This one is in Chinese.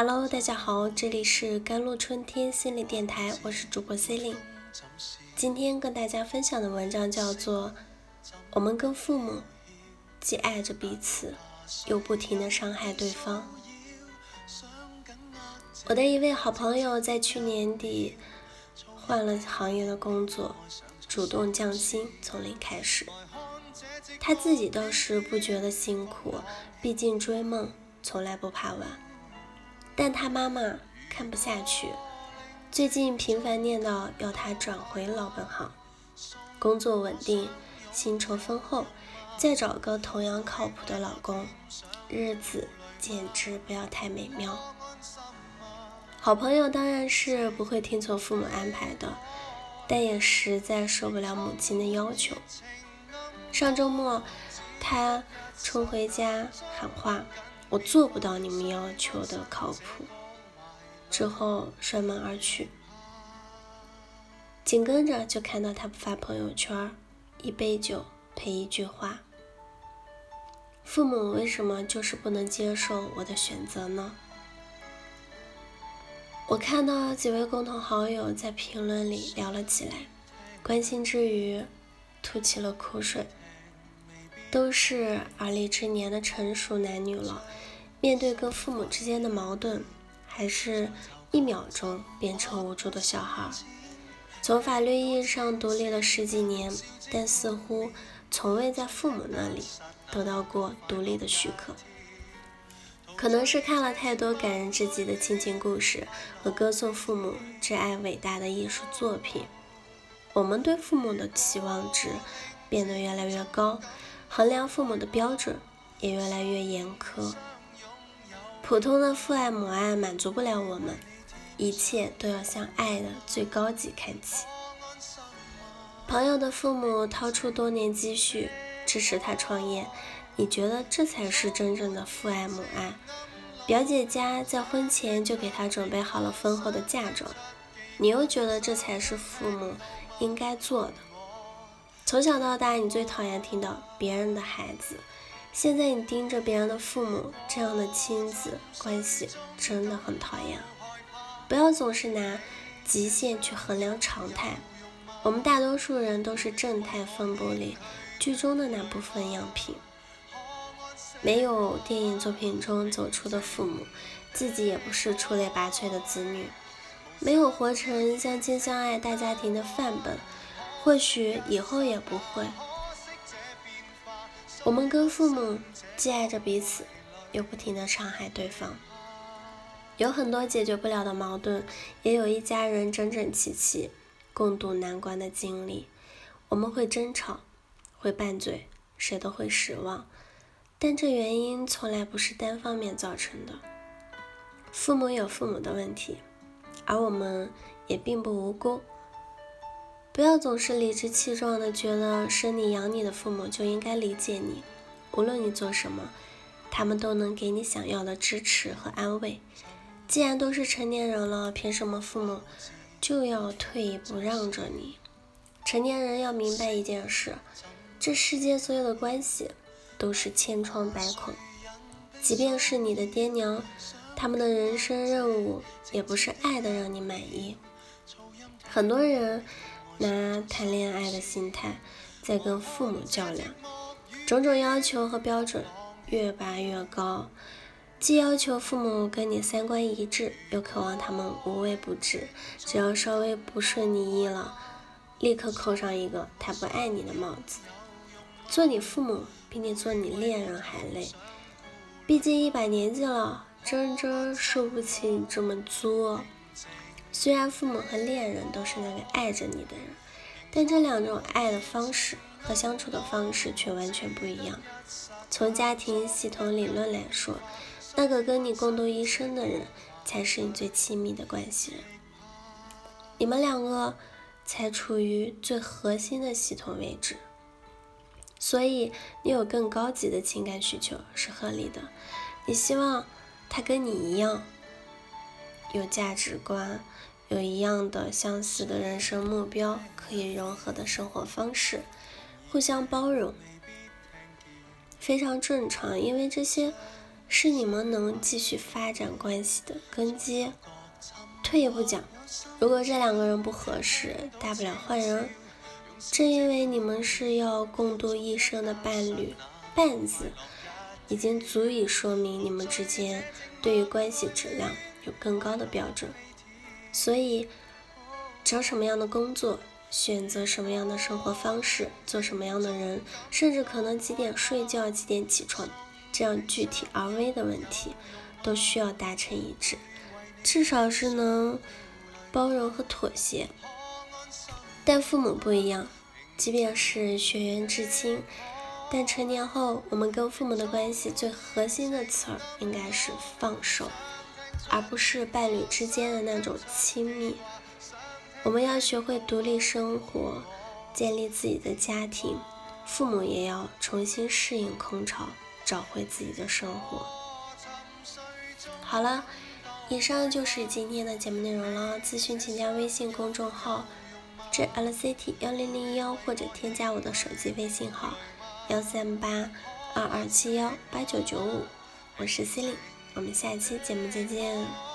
Hello，大家好，这里是甘露春天心理电台，我是主播 C l i n 今天跟大家分享的文章叫做《我们跟父母既爱着彼此，又不停的伤害对方》。我的一位好朋友在去年底换了行业的工作，主动降薪，从零开始。他自己倒是不觉得辛苦，毕竟追梦从来不怕晚。但他妈妈看不下去，最近频繁念叨要他转回老本行，工作稳定，薪酬丰厚，再找个同样靠谱的老公，日子简直不要太美妙。好朋友当然是不会听从父母安排的，但也实在受不了母亲的要求。上周末，他冲回家喊话：“我做不到你们要求的靠谱。”之后摔门而去。紧跟着就看到他发朋友圈：“一杯酒配一句话。”父母为什么就是不能接受我的选择呢？我看到几位共同好友在评论里聊了起来，关心之余吐起了苦水。都是而立之年的成熟男女了，面对跟父母之间的矛盾，还是一秒钟变成无助的小孩。从法律意义上独立了十几年，但似乎从未在父母那里得到过独立的许可。可能是看了太多感人至极的亲情故事和歌颂父母挚爱伟大的艺术作品，我们对父母的期望值变得越来越高。衡量父母的标准也越来越严苛，普通的父爱母爱满足不了我们，一切都要向爱的最高级看齐。朋友的父母掏出多年积蓄支持他创业，你觉得这才是真正的父爱母爱？表姐家在婚前就给他准备好了丰厚的嫁妆，你又觉得这才是父母应该做的？从小到大，你最讨厌听到别人的孩子。现在你盯着别人的父母，这样的亲子关系真的很讨厌。不要总是拿极限去衡量常态。我们大多数人都是正态分布里剧中的那部分样品。没有电影作品中走出的父母，自己也不是出类拔萃的子女，没有活成相亲相爱大家庭的范本。或许以后也不会。我们跟父母既爱着彼此，又不停的伤害对方。有很多解决不了的矛盾，也有一家人整整齐齐共度难关的经历。我们会争吵，会拌嘴，谁都会失望。但这原因从来不是单方面造成的。父母有父母的问题，而我们也并不无辜。不要总是理直气壮的觉得生你养你的父母就应该理解你，无论你做什么，他们都能给你想要的支持和安慰。既然都是成年人了，凭什么父母就要退一步让着你？成年人要明白一件事：这世界所有的关系都是千疮百孔，即便是你的爹娘，他们的人生任务也不是爱的让你满意。很多人。拿谈恋爱的心态在跟父母较量，种种要求和标准越拔越高，既要求父母跟你三观一致，又渴望他们无微不至，只要稍微不顺你意了，立刻扣上一个他不爱你的帽子。做你父母比你做你恋人还累，毕竟一把年纪了，真真受不起你这么作。虽然父母和恋人都是那个爱着你的人，但这两种爱的方式和相处的方式却完全不一样。从家庭系统理论来说，那个跟你共度一生的人才是你最亲密的关系人，你们两个才处于最核心的系统位置。所以，你有更高级的情感需求是合理的。你希望他跟你一样。有价值观，有一样的相似的人生目标，可以融合的生活方式，互相包容，非常正常。因为这些是你们能继续发展关系的根基。退一步讲，如果这两个人不合适，大不了换人。正因为你们是要共度一生的伴侣，“伴”字已经足以说明你们之间对于关系质量有更高的标准。所以，找什么样的工作，选择什么样的生活方式，做什么样的人，甚至可能几点睡觉、几点起床，这样具体而微的问题，都需要达成一致，至少是能包容和妥协。但父母不一样，即便是血缘至亲，但成年后，我们跟父母的关系最核心的词儿应该是放手，而不是伴侣之间的那种亲密。我们要学会独立生活，建立自己的家庭，父母也要重新适应空巢，找回自己的生活。好了，以上就是今天的节目内容了。咨询请加微信公众号。JLC T 幺零零幺，或者添加我的手机微信号幺三八二二七幺八九九五，我是 C 琳，我们下期节目再见。